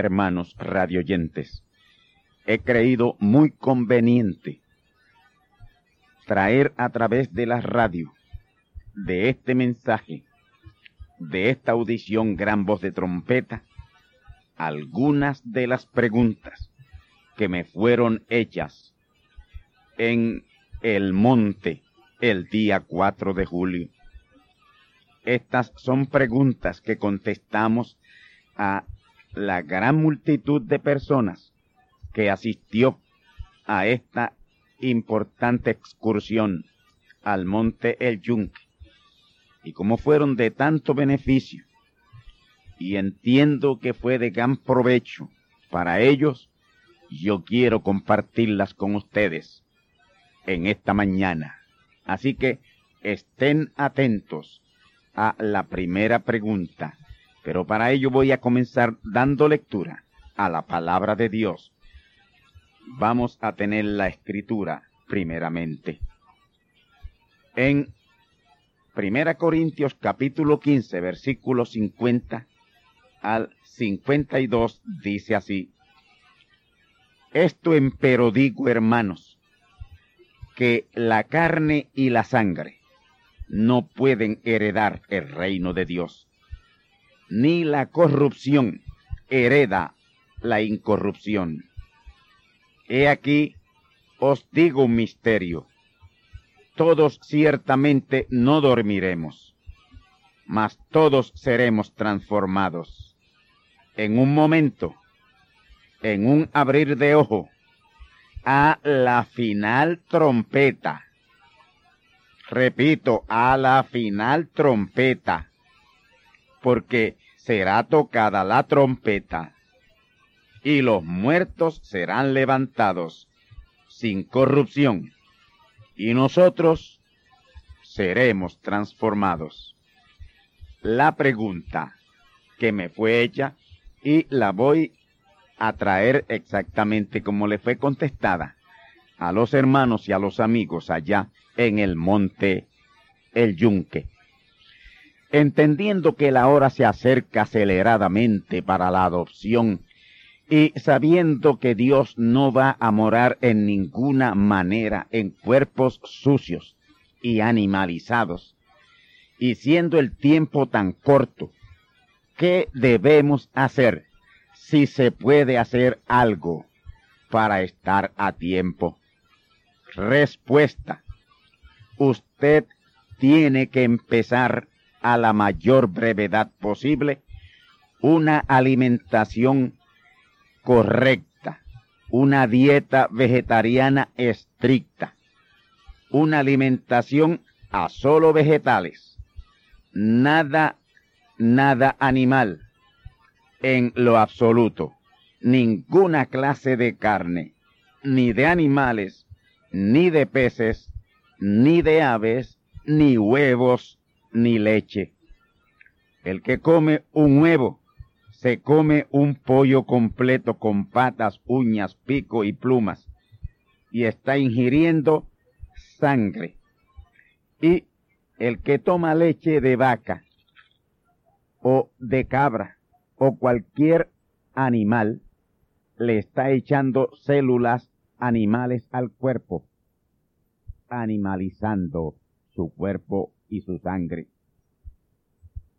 Hermanos radioyentes, he creído muy conveniente traer a través de la radio, de este mensaje, de esta audición gran voz de trompeta, algunas de las preguntas que me fueron hechas en el monte el día 4 de julio. Estas son preguntas que contestamos a la gran multitud de personas que asistió a esta importante excursión al monte El Yunque. Y como fueron de tanto beneficio. Y entiendo que fue de gran provecho para ellos, yo quiero compartirlas con ustedes en esta mañana. Así que estén atentos a la primera pregunta pero para ello voy a comenzar dando lectura a la palabra de Dios. Vamos a tener la escritura primeramente. En 1 Corintios capítulo 15, versículo 50 al 52 dice así, Esto empero digo, hermanos, que la carne y la sangre no pueden heredar el reino de Dios ni la corrupción hereda la incorrupción. He aquí, os digo un misterio. Todos ciertamente no dormiremos, mas todos seremos transformados. En un momento, en un abrir de ojo, a la final trompeta. Repito, a la final trompeta porque será tocada la trompeta, y los muertos serán levantados sin corrupción, y nosotros seremos transformados. La pregunta que me fue hecha y la voy a traer exactamente como le fue contestada a los hermanos y a los amigos allá en el monte El Yunque entendiendo que la hora se acerca aceleradamente para la adopción y sabiendo que Dios no va a morar en ninguna manera en cuerpos sucios y animalizados, y siendo el tiempo tan corto, ¿qué debemos hacer si se puede hacer algo para estar a tiempo? Respuesta. Usted tiene que empezar a la mayor brevedad posible una alimentación correcta, una dieta vegetariana estricta, una alimentación a solo vegetales, nada, nada animal, en lo absoluto, ninguna clase de carne, ni de animales, ni de peces, ni de aves, ni huevos, ni leche. El que come un huevo, se come un pollo completo con patas, uñas, pico y plumas, y está ingiriendo sangre. Y el que toma leche de vaca o de cabra o cualquier animal, le está echando células animales al cuerpo, animalizando su cuerpo y su sangre.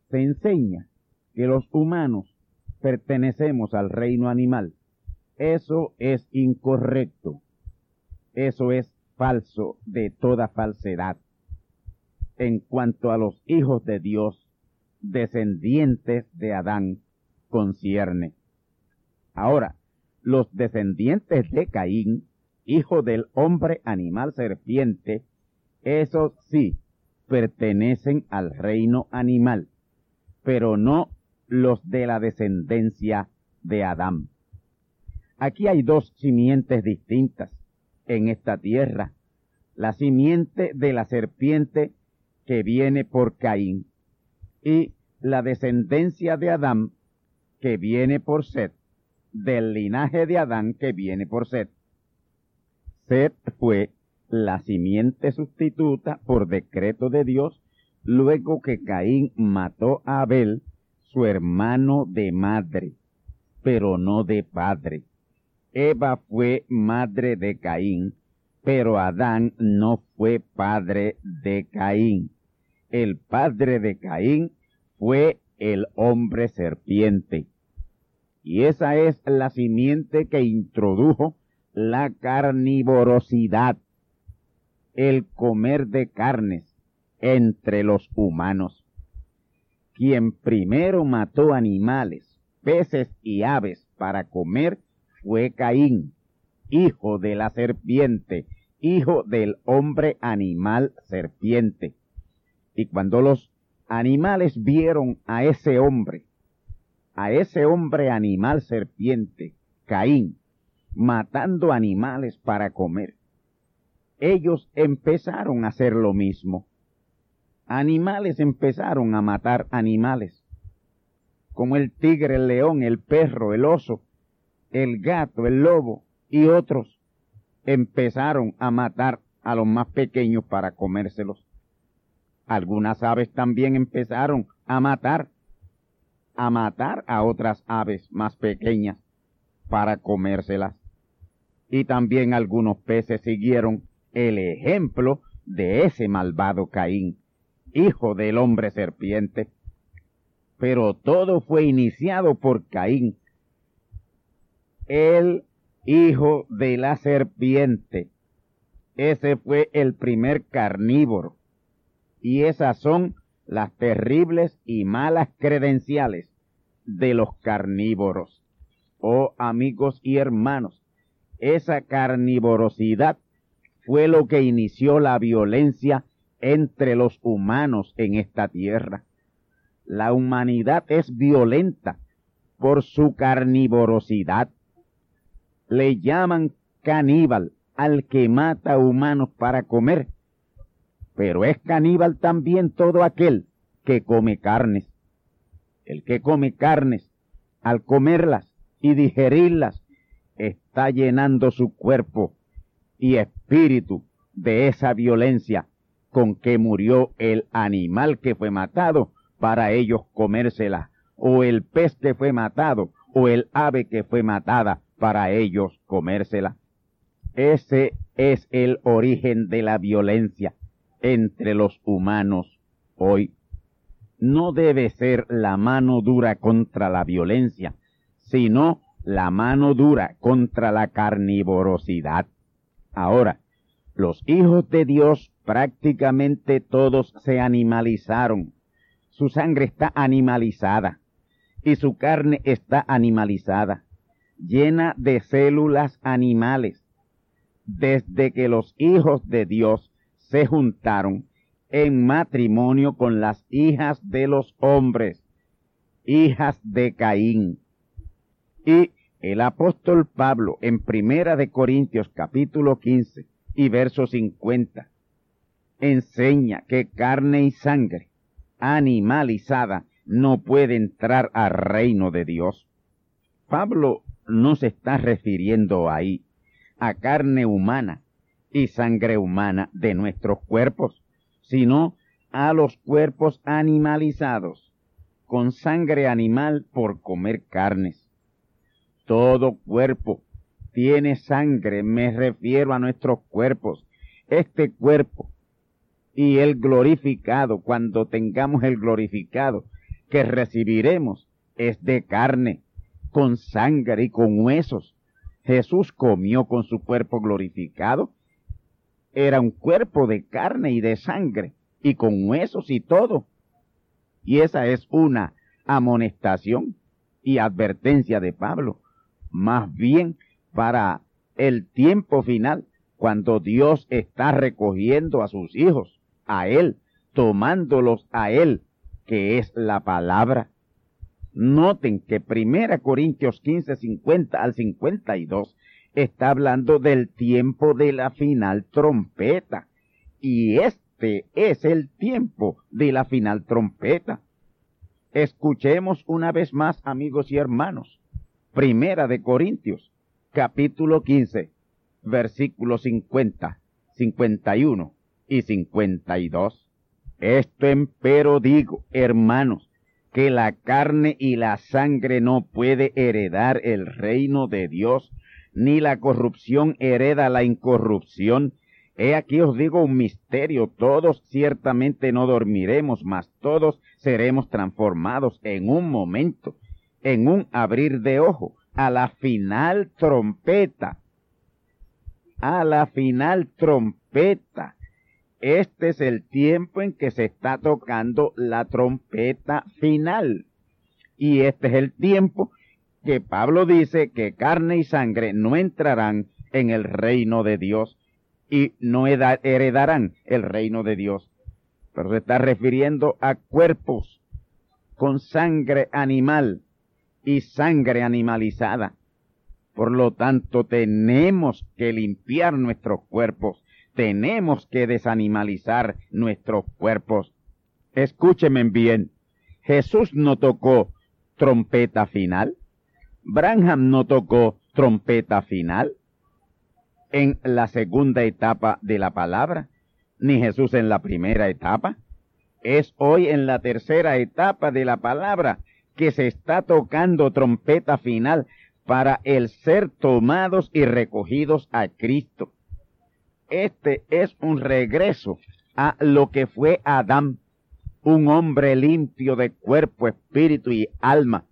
Se enseña que los humanos pertenecemos al reino animal. Eso es incorrecto. Eso es falso de toda falsedad. En cuanto a los hijos de Dios, descendientes de Adán, concierne. Ahora, los descendientes de Caín, hijo del hombre animal serpiente, esos sí pertenecen al reino animal, pero no los de la descendencia de Adán. Aquí hay dos simientes distintas en esta tierra. La simiente de la serpiente que viene por Caín y la descendencia de Adán que viene por Set, del linaje de Adán que viene por Set. Set fue la simiente sustituta por decreto de Dios luego que Caín mató a Abel, su hermano de madre, pero no de padre. Eva fue madre de Caín, pero Adán no fue padre de Caín. El padre de Caín fue el hombre serpiente. Y esa es la simiente que introdujo la carnivorosidad, el comer de carnes entre los humanos. Quien primero mató animales, peces y aves para comer fue Caín, hijo de la serpiente, hijo del hombre animal serpiente. Y cuando los animales vieron a ese hombre, a ese hombre animal serpiente, Caín, matando animales para comer, ellos empezaron a hacer lo mismo. Animales empezaron a matar animales, como el tigre, el león, el perro, el oso, el gato, el lobo y otros empezaron a matar a los más pequeños para comérselos. Algunas aves también empezaron a matar, a matar a otras aves más pequeñas para comérselas. Y también algunos peces siguieron el ejemplo de ese malvado Caín, hijo del hombre serpiente. Pero todo fue iniciado por Caín, el hijo de la serpiente. Ese fue el primer carnívoro. Y esas son las terribles y malas credenciales de los carnívoros. Oh amigos y hermanos, esa carnivorosidad fue lo que inició la violencia entre los humanos en esta tierra. La humanidad es violenta por su carnivorosidad le llaman caníbal al que mata humanos para comer, pero es caníbal también todo aquel que come carnes. El que come carnes, al comerlas y digerirlas, está llenando su cuerpo y espíritu de esa violencia con que murió el animal que fue matado para ellos comérsela, o el pez que fue matado, o el ave que fue matada para ellos comérsela. Ese es el origen de la violencia entre los humanos hoy. No debe ser la mano dura contra la violencia, sino la mano dura contra la carnivorosidad. Ahora, los hijos de Dios prácticamente todos se animalizaron. Su sangre está animalizada y su carne está animalizada llena de células animales. Desde que los hijos de Dios se juntaron, en matrimonio con las hijas de los hombres, hijas de Caín. Y el apóstol Pablo en Primera de Corintios capítulo 15 y verso 50 enseña que carne y sangre animalizada no puede entrar al reino de Dios. Pablo no se está refiriendo ahí a carne humana y sangre humana de nuestros cuerpos, sino a los cuerpos animalizados, con sangre animal por comer carnes. Todo cuerpo tiene sangre, me refiero a nuestros cuerpos. Este cuerpo y el glorificado, cuando tengamos el glorificado que recibiremos, es de carne, con sangre y con huesos. Jesús comió con su cuerpo glorificado. Era un cuerpo de carne y de sangre, y con huesos y todo. Y esa es una amonestación y advertencia de Pablo, más bien para el tiempo final, cuando Dios está recogiendo a sus hijos, a Él, tomándolos a Él, que es la palabra. Noten que Primera Corintios 15, 50 al 52 está hablando del tiempo de la final trompeta. Y este es el tiempo de la final trompeta. Escuchemos una vez más, amigos y hermanos. Primera de Corintios, capítulo 15, versículos 50, 51 y 52. Esto empero digo, hermanos, que la carne y la sangre no puede heredar el reino de Dios, ni la corrupción hereda la incorrupción. He aquí os digo un misterio, todos ciertamente no dormiremos, mas todos seremos transformados en un momento, en un abrir de ojo, a la final trompeta, a la final trompeta. Este es el tiempo en que se está tocando la trompeta final. Y este es el tiempo que Pablo dice que carne y sangre no entrarán en el reino de Dios y no heredarán el reino de Dios. Pero se está refiriendo a cuerpos con sangre animal y sangre animalizada. Por lo tanto, tenemos que limpiar nuestros cuerpos tenemos que desanimalizar nuestros cuerpos. Escúcheme bien, Jesús no tocó trompeta final. Branham no tocó trompeta final en la segunda etapa de la palabra, ni Jesús en la primera etapa. Es hoy en la tercera etapa de la palabra que se está tocando trompeta final para el ser tomados y recogidos a Cristo este es un regreso a lo que fue Adán, un hombre limpio de cuerpo, espíritu y alma,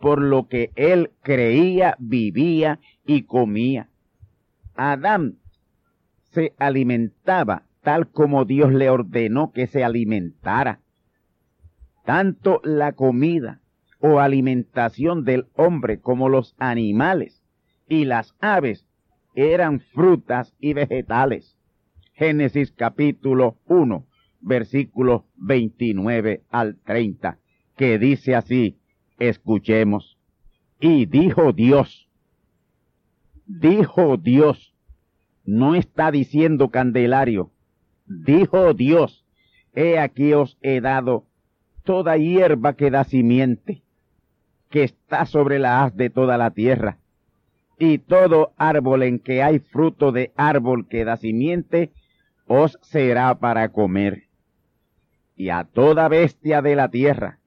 por lo que él creía, vivía y comía. Adán se alimentaba tal como Dios le ordenó que se alimentara. Tanto la comida o alimentación del hombre como los animales y las aves eran frutas y vegetales. Génesis capítulo 1, versículos 29 al 30, que dice así, escuchemos. Y dijo Dios, dijo Dios, no está diciendo Candelario, dijo Dios, he aquí os he dado toda hierba que da simiente, que está sobre la haz de toda la tierra, y todo árbol en que hay fruto de árbol que da simiente, os será para comer. Y a toda bestia de la tierra,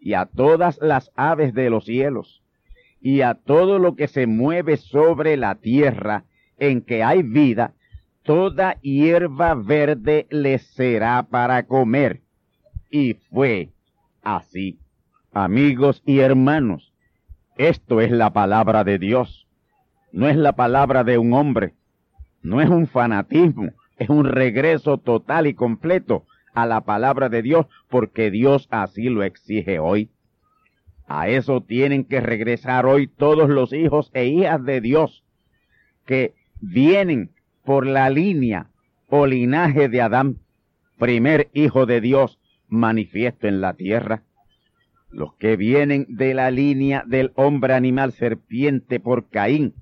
y a todas las aves de los cielos, y a todo lo que se mueve sobre la tierra en que hay vida, toda hierba verde les será para comer. Y fue así. Amigos y hermanos, esto es la palabra de Dios no es la palabra de un hombre, no es un fanatismo, es un regreso total y completo a la palabra de Dios porque Dios así lo exige hoy. A eso tienen que regresar hoy todos los hijos e hijas de Dios que vienen por la línea o linaje de Adán primer hijo de Dios manifiesto en la tierra. Los que vienen de la línea del hombre animal serpiente por Caín,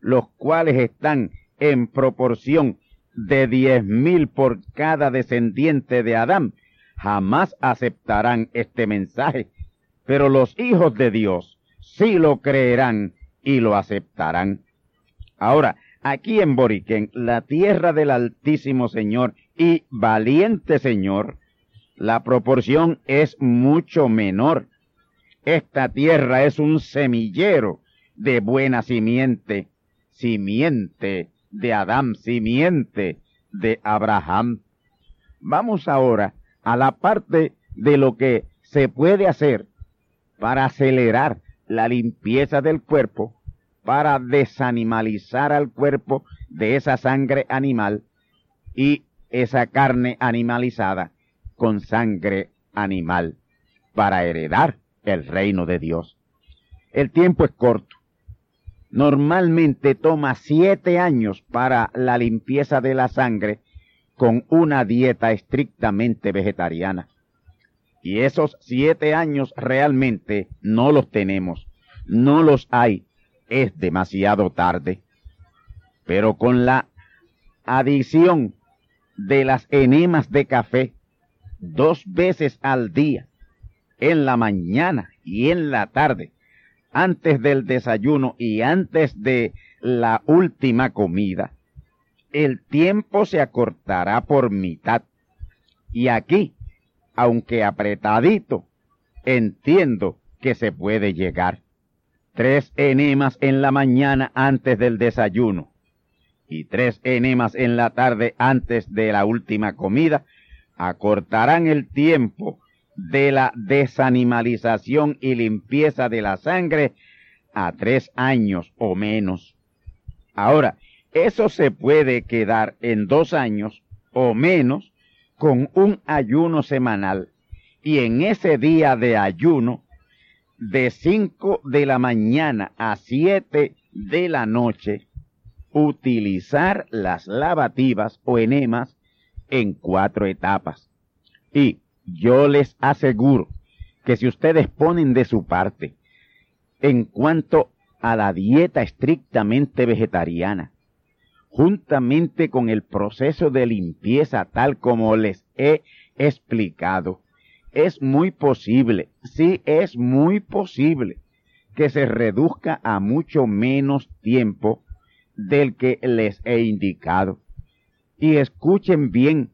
los cuales están en proporción de diez mil por cada descendiente de Adán, jamás aceptarán este mensaje, pero los hijos de Dios sí lo creerán y lo aceptarán. Ahora, aquí en Boriquén, la tierra del Altísimo Señor y valiente Señor, la proporción es mucho menor. Esta tierra es un semillero de buena simiente, simiente de Adán, simiente de Abraham. Vamos ahora a la parte de lo que se puede hacer para acelerar la limpieza del cuerpo, para desanimalizar al cuerpo de esa sangre animal y esa carne animalizada con sangre animal, para heredar el reino de Dios. El tiempo es corto. Normalmente toma siete años para la limpieza de la sangre con una dieta estrictamente vegetariana. Y esos siete años realmente no los tenemos, no los hay, es demasiado tarde. Pero con la adición de las enemas de café dos veces al día, en la mañana y en la tarde, antes del desayuno y antes de la última comida, el tiempo se acortará por mitad. Y aquí, aunque apretadito, entiendo que se puede llegar. Tres enemas en la mañana antes del desayuno y tres enemas en la tarde antes de la última comida acortarán el tiempo de la desanimalización y limpieza de la sangre a tres años o menos. Ahora, eso se puede quedar en dos años o menos con un ayuno semanal y en ese día de ayuno de cinco de la mañana a siete de la noche utilizar las lavativas o enemas en cuatro etapas. Y yo les aseguro que si ustedes ponen de su parte en cuanto a la dieta estrictamente vegetariana, juntamente con el proceso de limpieza tal como les he explicado, es muy posible, sí es muy posible que se reduzca a mucho menos tiempo del que les he indicado. Y escuchen bien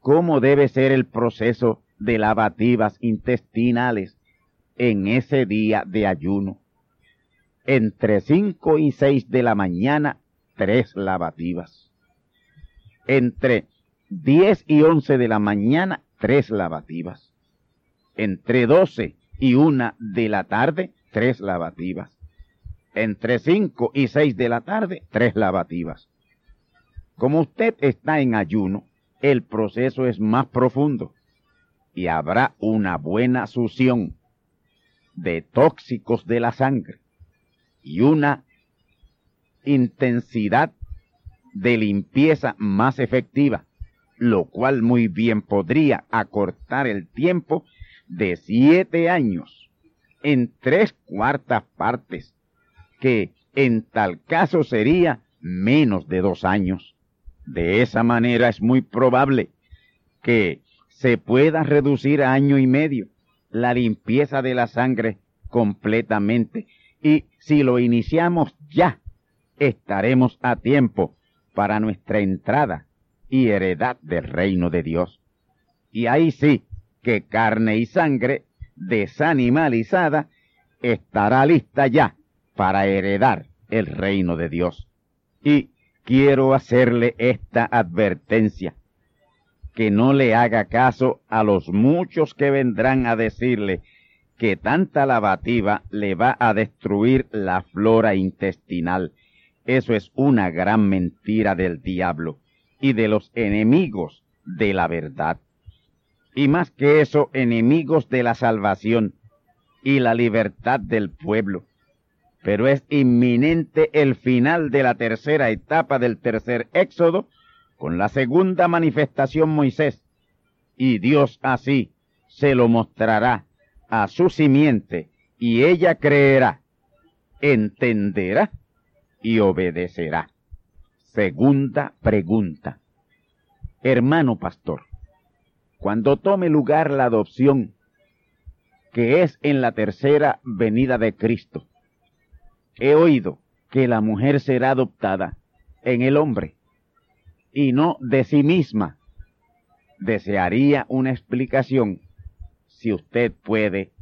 cómo debe ser el proceso de lavativas intestinales en ese día de ayuno. Entre cinco y seis de la mañana tres lavativas. Entre diez y once de la mañana, tres lavativas. Entre doce y una de la tarde, tres lavativas. Entre cinco y seis de la tarde, tres lavativas. Como usted está en ayuno, el proceso es más profundo y habrá una buena succión de tóxicos de la sangre y una intensidad de limpieza más efectiva, lo cual muy bien podría acortar el tiempo de siete años en tres cuartas partes, que en tal caso sería menos de dos años. De esa manera es muy probable que se pueda reducir a año y medio la limpieza de la sangre completamente. Y si lo iniciamos ya, estaremos a tiempo para nuestra entrada y heredad del reino de Dios. Y ahí sí que carne y sangre desanimalizada estará lista ya para heredar el reino de Dios. Y quiero hacerle esta advertencia, que no le haga caso a los muchos que vendrán a decirle que tanta lavativa le va a destruir la flora intestinal eso es una gran mentira del diablo y de los enemigos de la verdad. Y más que eso, enemigos de la salvación y la libertad del pueblo. Pero es inminente el final de la tercera etapa del tercer éxodo con la segunda manifestación Moisés y Dios así se lo mostrará a su simiente, y ella creerá, entenderá y obedecerá. Segunda pregunta. Hermano pastor, cuando tome lugar la adopción, que es en la tercera venida de Cristo, he oído que la mujer será adoptada en el hombre y no de sí misma. Desearía una explicación si usted puede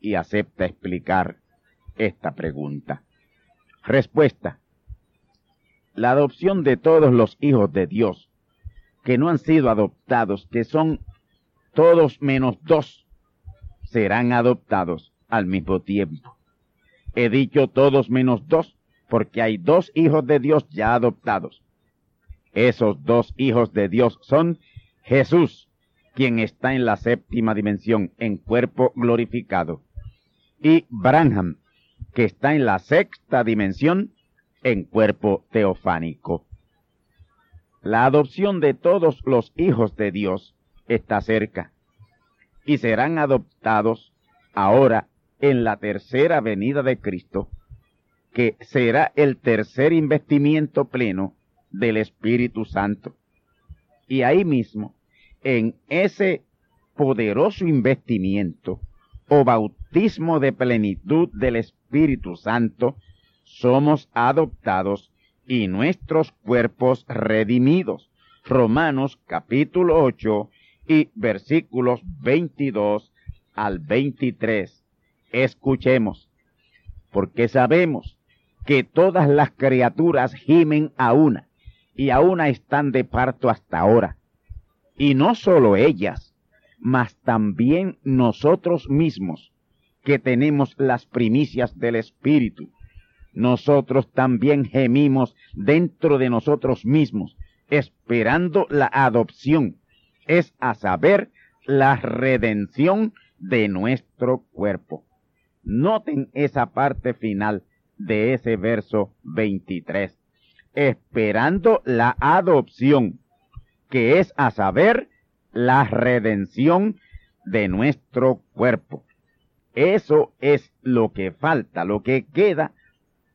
y acepta explicar esta pregunta. Respuesta. La adopción de todos los hijos de Dios que no han sido adoptados, que son todos menos dos, serán adoptados al mismo tiempo. He dicho todos menos dos porque hay dos hijos de Dios ya adoptados. Esos dos hijos de Dios son Jesús, quien está en la séptima dimensión en cuerpo glorificado, y Branham, que está en la sexta dimensión en cuerpo teofánico. La adopción de todos los hijos de Dios está cerca y serán adoptados ahora en la tercera venida de Cristo, que será el tercer investimiento pleno del Espíritu Santo. Y ahí mismo, en ese poderoso investimiento o bautismo de plenitud del Espíritu Santo, somos adoptados y nuestros cuerpos redimidos. Romanos capítulo 8 y versículos 22 al 23. Escuchemos, porque sabemos que todas las criaturas gimen a una, y a una están de parto hasta ahora. Y no solo ellas, mas también nosotros mismos, que tenemos las primicias del Espíritu nosotros también gemimos dentro de nosotros mismos, esperando la adopción, es a saber, la redención de nuestro cuerpo. Noten esa parte final de ese verso 23. Esperando la adopción, que es a saber, la redención de nuestro cuerpo. Eso es lo que falta, lo que queda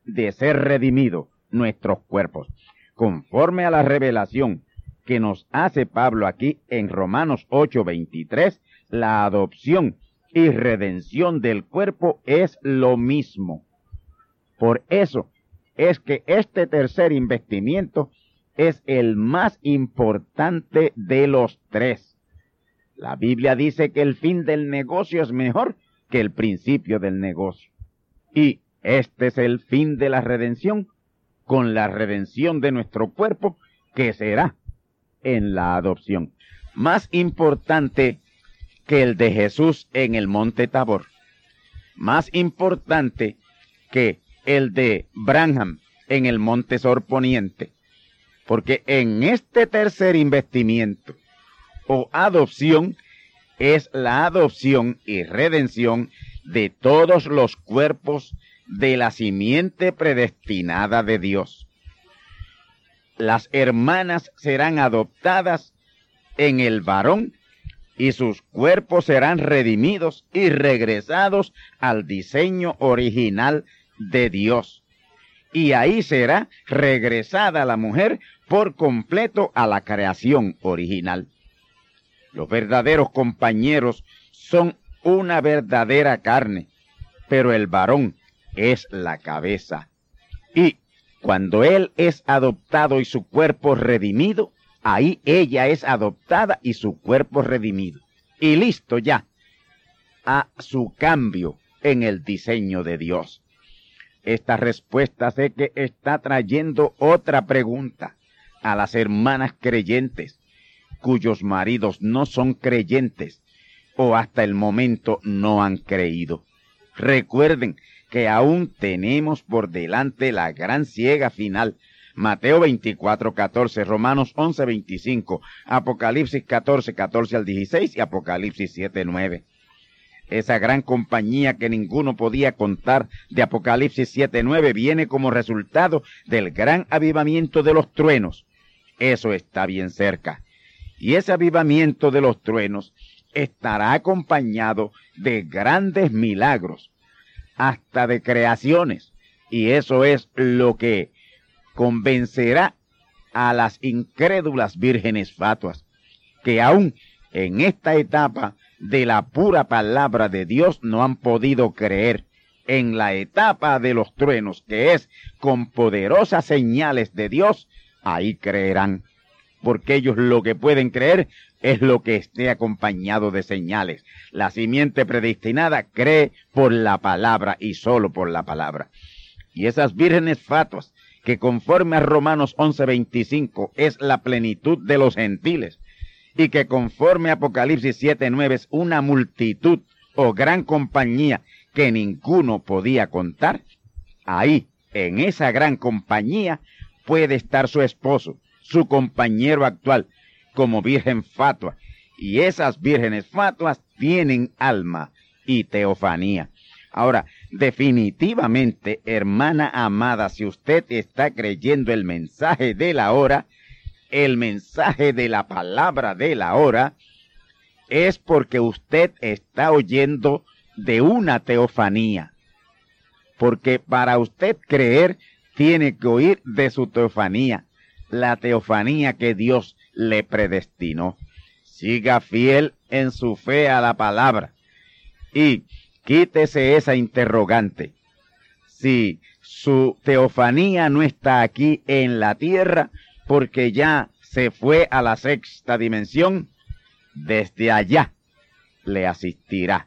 de ser redimido nuestros cuerpos, conforme a la revelación que nos hace Pablo aquí en Romanos 8:23, la adopción y redención del cuerpo es lo mismo. Por eso es que este tercer investimiento es el más importante de los tres. La Biblia dice que el fin del negocio es mejor que el principio del negocio. Y este es el fin de la redención, con la redención de nuestro cuerpo, que será en la adopción. Más importante que el de Jesús en el monte Tabor. Más importante que el de Branham en el monte Sorponiente. Porque en este tercer investimiento o adopción es la adopción y redención de todos los cuerpos de la simiente predestinada de Dios. Las hermanas serán adoptadas en el varón y sus cuerpos serán redimidos y regresados al diseño original de Dios. Y ahí será regresada la mujer por completo a la creación original. Los verdaderos compañeros son una verdadera carne, pero el varón es la cabeza. Y cuando él es adoptado y su cuerpo redimido, ahí ella es adoptada y su cuerpo redimido. Y listo ya a su cambio en el diseño de Dios. Esta respuesta sé que está trayendo otra pregunta a las hermanas creyentes cuyos maridos no son creyentes o hasta el momento no han creído. Recuerden que aún tenemos por delante la gran ciega final. Mateo 24, 14, Romanos 11, 25, Apocalipsis 14, 14 al 16 y Apocalipsis 7, 9. Esa gran compañía que ninguno podía contar de Apocalipsis 7, 9 viene como resultado del gran avivamiento de los truenos. Eso está bien cerca. Y ese avivamiento de los truenos estará acompañado de grandes milagros, hasta de creaciones. Y eso es lo que convencerá a las incrédulas vírgenes fatuas, que aún en esta etapa de la pura palabra de Dios no han podido creer. En la etapa de los truenos, que es con poderosas señales de Dios, ahí creerán. Porque ellos lo que pueden creer es lo que esté acompañado de señales. La simiente predestinada cree por la palabra y solo por la palabra. Y esas vírgenes fatuas, que conforme a Romanos 11:25 es la plenitud de los gentiles, y que conforme a Apocalipsis 7:9 es una multitud o gran compañía que ninguno podía contar, ahí, en esa gran compañía, puede estar su esposo, su compañero actual, como virgen fatua, y esas vírgenes fatuas tienen alma y teofanía. Ahora, definitivamente, hermana amada, si usted está creyendo el mensaje de la hora, el mensaje de la palabra de la hora, es porque usted está oyendo de una teofanía. Porque para usted creer, tiene que oír de su teofanía, la teofanía que Dios le predestinó. Siga fiel en su fe a la palabra y quítese esa interrogante. Si su teofanía no está aquí en la tierra, porque ya se fue a la sexta dimensión, desde allá le asistirá.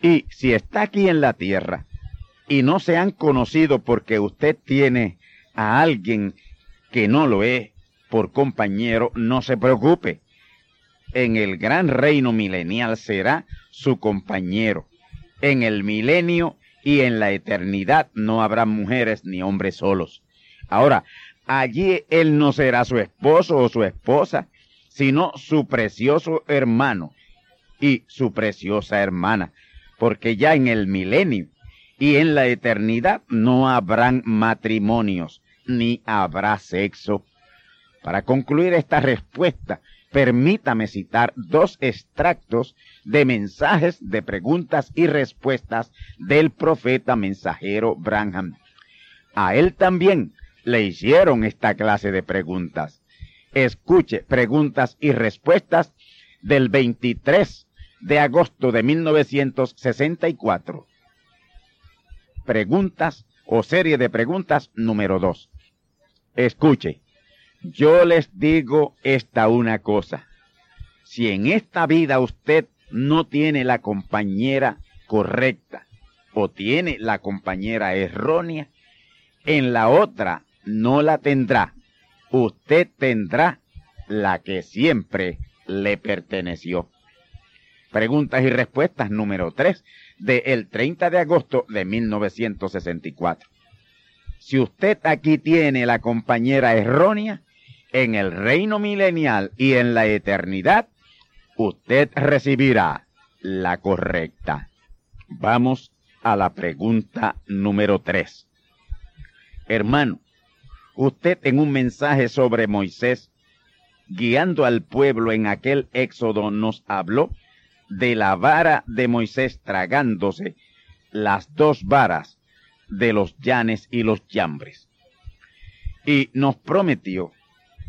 Y si está aquí en la tierra y no se han conocido porque usted tiene a alguien que no lo es por compañero, no se preocupe. En el gran reino milenial será su compañero. En el milenio y en la eternidad no habrá mujeres ni hombres solos. Ahora, allí él no será su esposo o su esposa, sino su precioso hermano y su preciosa hermana, porque ya en el milenio y en la eternidad no habrán matrimonios, ni habrá sexo. Para concluir esta respuesta, permítame citar dos extractos de mensajes de preguntas y respuestas del profeta mensajero Branham. A él también le hicieron esta clase de preguntas. Escuche preguntas y respuestas del 23 de agosto de 1964. Preguntas o serie de preguntas número 2. Escuche, yo les digo esta una cosa. Si en esta vida usted no tiene la compañera correcta o tiene la compañera errónea, en la otra no la tendrá. Usted tendrá la que siempre le perteneció. Preguntas y respuestas número 3 del 30 de agosto de 1964. Si usted aquí tiene la compañera errónea, en el reino milenial y en la eternidad, usted recibirá la correcta. Vamos a la pregunta número 3. Hermano, usted en un mensaje sobre Moisés, guiando al pueblo en aquel éxodo, nos habló de la vara de Moisés tragándose las dos varas de los llanes y los llambres. Y nos prometió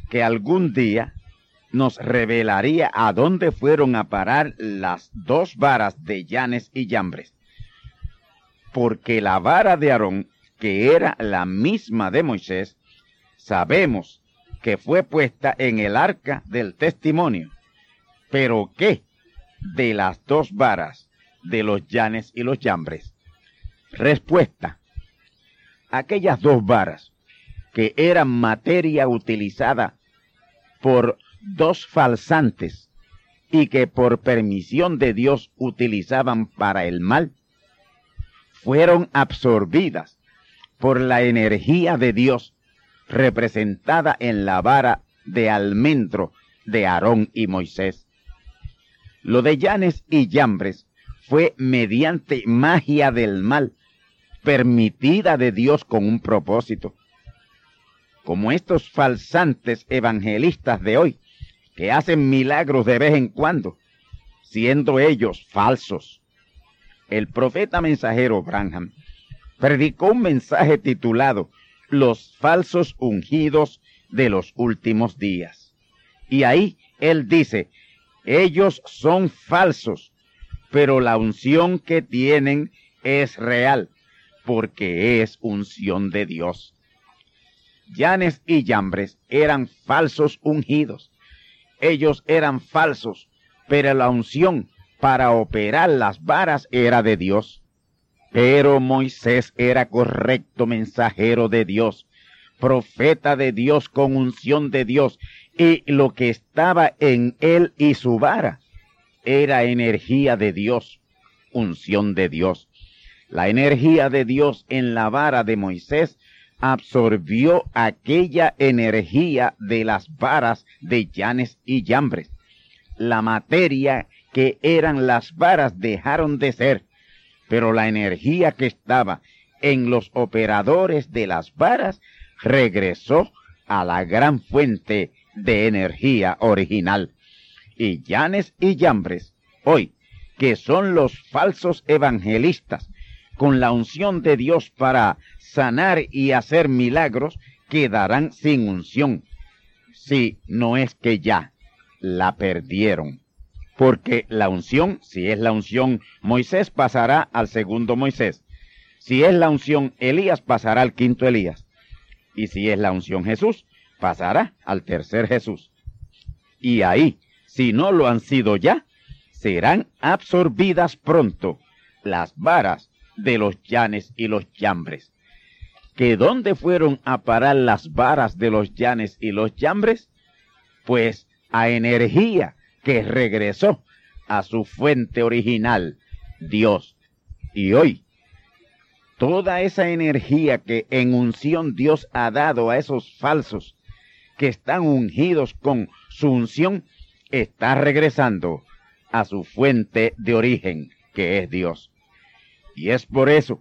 que algún día nos revelaría a dónde fueron a parar las dos varas de llanes y llambres. Porque la vara de Aarón, que era la misma de Moisés, sabemos que fue puesta en el arca del testimonio. Pero ¿qué de las dos varas de los llanes y los llambres? Respuesta aquellas dos varas que eran materia utilizada por dos falsantes y que por permisión de Dios utilizaban para el mal, fueron absorbidas por la energía de Dios representada en la vara de almendro de Aarón y Moisés. Lo de Llanes y Llambres fue mediante magia del mal permitida de Dios con un propósito. Como estos falsantes evangelistas de hoy, que hacen milagros de vez en cuando, siendo ellos falsos. El profeta mensajero Branham predicó un mensaje titulado Los falsos ungidos de los últimos días. Y ahí él dice, ellos son falsos, pero la unción que tienen es real, porque es unción de Dios. Llanes y Llambres eran falsos ungidos. Ellos eran falsos, pero la unción para operar las varas era de Dios. Pero Moisés era correcto mensajero de Dios, profeta de Dios con unción de Dios, y lo que estaba en él y su vara era energía de Dios, unción de Dios. La energía de Dios en la vara de Moisés absorbió aquella energía de las varas de Llanes y Llambres. La materia que eran las varas dejaron de ser, pero la energía que estaba en los operadores de las varas regresó a la gran fuente de energía original. Y Llanes y Llambres, hoy, que son los falsos evangelistas, con la unción de Dios para sanar y hacer milagros, quedarán sin unción, si no es que ya la perdieron. Porque la unción, si es la unción Moisés, pasará al segundo Moisés. Si es la unción Elías, pasará al quinto Elías. Y si es la unción Jesús, pasará al tercer Jesús. Y ahí, si no lo han sido ya, serán absorbidas pronto las varas de los llanes y los llambres. ¿Que dónde fueron a parar las varas de los llanes y los llambres? Pues a energía que regresó a su fuente original, Dios. Y hoy, toda esa energía que en unción Dios ha dado a esos falsos que están ungidos con su unción, está regresando a su fuente de origen, que es Dios. Y es por eso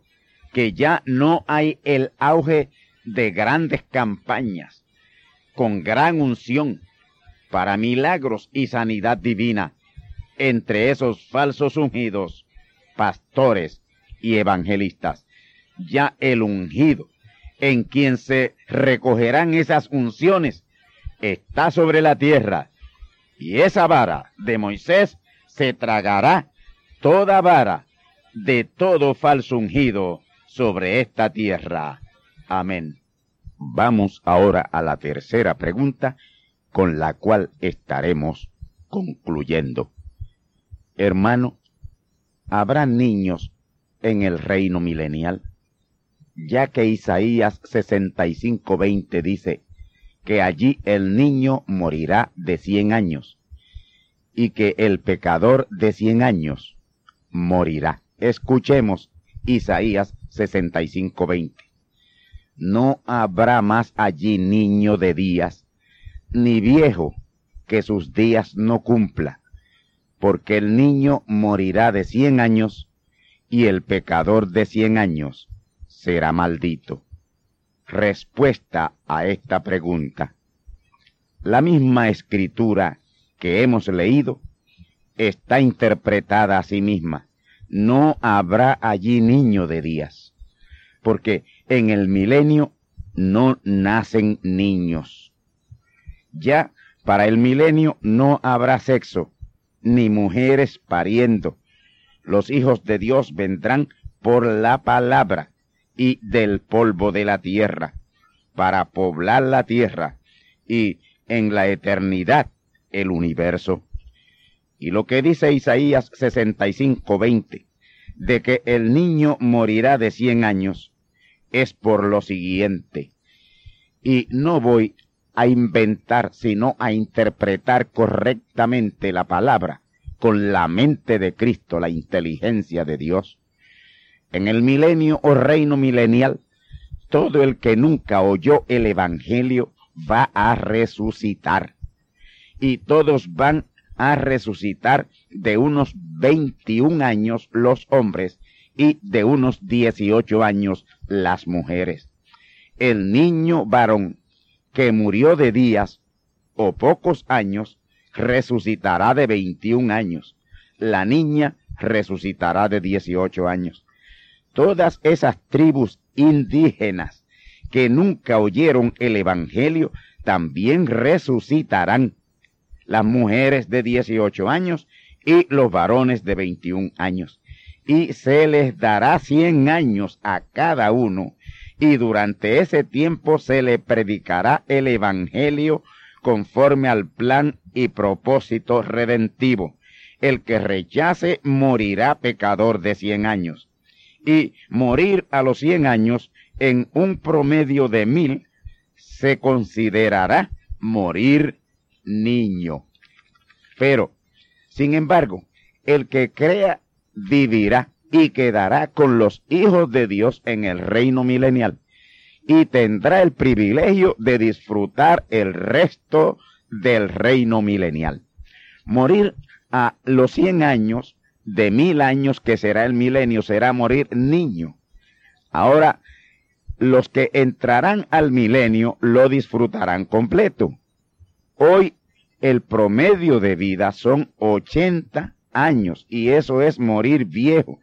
que ya no hay el auge de grandes campañas con gran unción para milagros y sanidad divina entre esos falsos ungidos, pastores y evangelistas. Ya el ungido, en quien se recogerán esas unciones, está sobre la tierra, y esa vara de Moisés se tragará toda vara de todo falso ungido sobre esta tierra. Amén. Vamos ahora a la tercera pregunta con la cual estaremos concluyendo. Hermano, ¿habrá niños en el reino milenial? Ya que Isaías 65:20 dice que allí el niño morirá de cien años y que el pecador de cien años morirá. Escuchemos Isaías 65:20. No habrá más allí niño de días, ni viejo que sus días no cumpla, porque el niño morirá de cien años, y el pecador de cien años será maldito. Respuesta a esta pregunta. La misma escritura que hemos leído está interpretada a sí misma. No habrá allí niño de días, porque en el milenio no nacen niños. Ya para el milenio no habrá sexo, ni mujeres pariendo. Los hijos de Dios vendrán por la palabra y del polvo de la tierra, para poblar la tierra y en la eternidad el universo. Y lo que dice Isaías 65:20, de que el niño morirá de cien años, es por lo siguiente. Y no voy a inventar, sino a interpretar correctamente la palabra con la mente de Cristo, la inteligencia de Dios. En el milenio o reino milenial, todo el que nunca oyó el Evangelio va a resucitar. Y todos van a resucitar de unos 21 años los hombres y de unos 18 años las mujeres. El niño varón que murió de días o pocos años resucitará de 21 años. La niña resucitará de 18 años. Todas esas tribus indígenas que nunca oyeron el Evangelio también resucitarán. Las mujeres de 18 años y los varones de 21 años. Y se les dará 100 años a cada uno y durante ese tiempo se le predicará el Evangelio conforme al plan y propósito redentivo. El que rechace morirá pecador de cien años. Y morir a los cien años en un promedio de mil se considerará morir niño. Pero, sin embargo, el que crea vivirá y quedará con los hijos de Dios en el reino milenial y tendrá el privilegio de disfrutar el resto del reino milenial. Morir a los cien años, de mil años que será el milenio, será morir niño. Ahora, los que entrarán al milenio lo disfrutarán completo. Hoy el promedio de vida son 80 años y eso es morir viejo.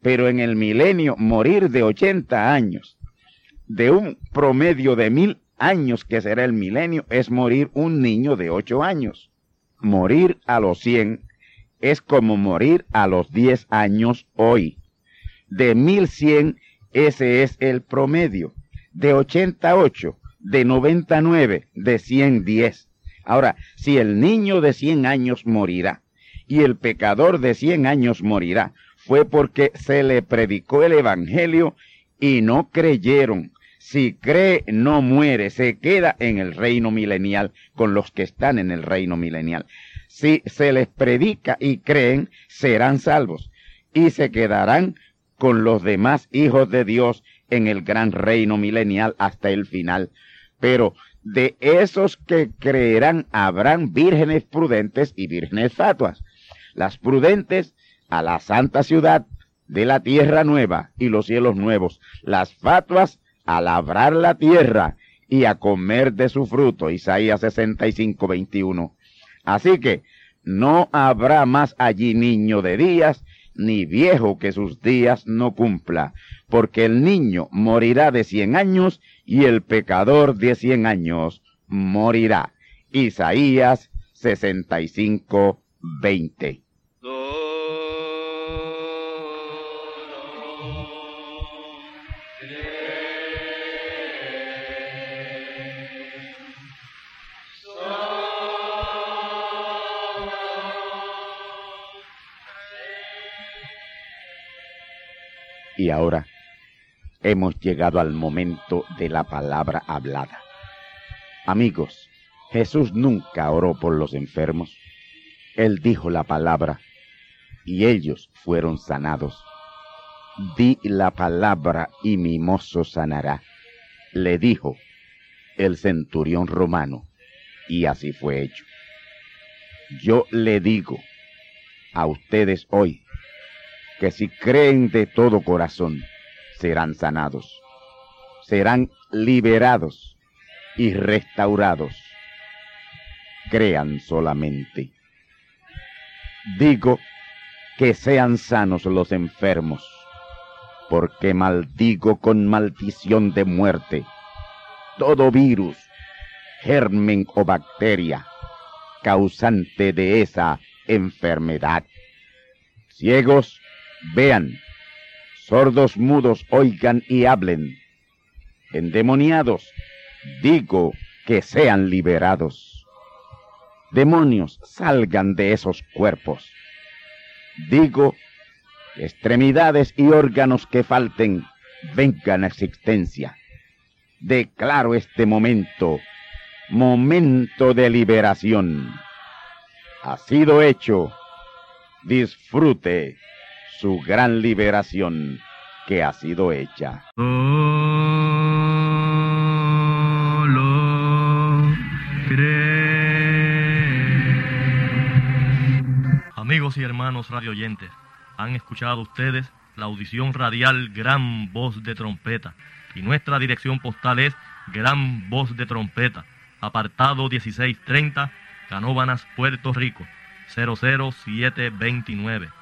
Pero en el milenio morir de 80 años de un promedio de mil años que será el milenio es morir un niño de ocho años. Morir a los cien es como morir a los diez años hoy. De mil cien ese es el promedio. De ochenta ocho, de noventa nueve, de cien diez. Ahora, si el niño de cien años morirá y el pecador de cien años morirá, fue porque se le predicó el Evangelio y no creyeron si cree, no muere, se queda en el reino milenial con los que están en el reino milenial. Si se les predica y creen, serán salvos y se quedarán con los demás hijos de Dios en el gran reino milenial hasta el final. Pero de esos que creerán habrán vírgenes prudentes y vírgenes fatuas. Las prudentes a la santa ciudad de la tierra nueva y los cielos nuevos. Las fatuas a labrar la tierra y a comer de su fruto. Isaías 65, 21. Así que no habrá más allí niño de días, ni viejo que sus días no cumpla, porque el niño morirá de cien años y el pecador de cien años morirá. Isaías 65, 20. Y ahora hemos llegado al momento de la palabra hablada. Amigos, Jesús nunca oró por los enfermos. Él dijo la palabra y ellos fueron sanados. Di la palabra y mi mozo sanará, le dijo el centurión romano, y así fue hecho. Yo le digo a ustedes hoy, que si creen de todo corazón, serán sanados, serán liberados y restaurados. Crean solamente. Digo que sean sanos los enfermos, porque maldigo con maldición de muerte todo virus, germen o bacteria causante de esa enfermedad. Ciegos, vean, sordos mudos oigan y hablen, endemoniados, digo que sean liberados. Demonios salgan de esos cuerpos. Digo, extremidades y órganos que falten vengan a existencia. Declaro este momento, momento de liberación. Ha sido hecho. Disfrute su gran liberación que ha sido hecha. Amigos y hermanos radioyentes, han escuchado ustedes la audición radial Gran Voz de Trompeta y nuestra dirección postal es Gran Voz de Trompeta, apartado 1630 Canóbanas, Puerto Rico, 00729.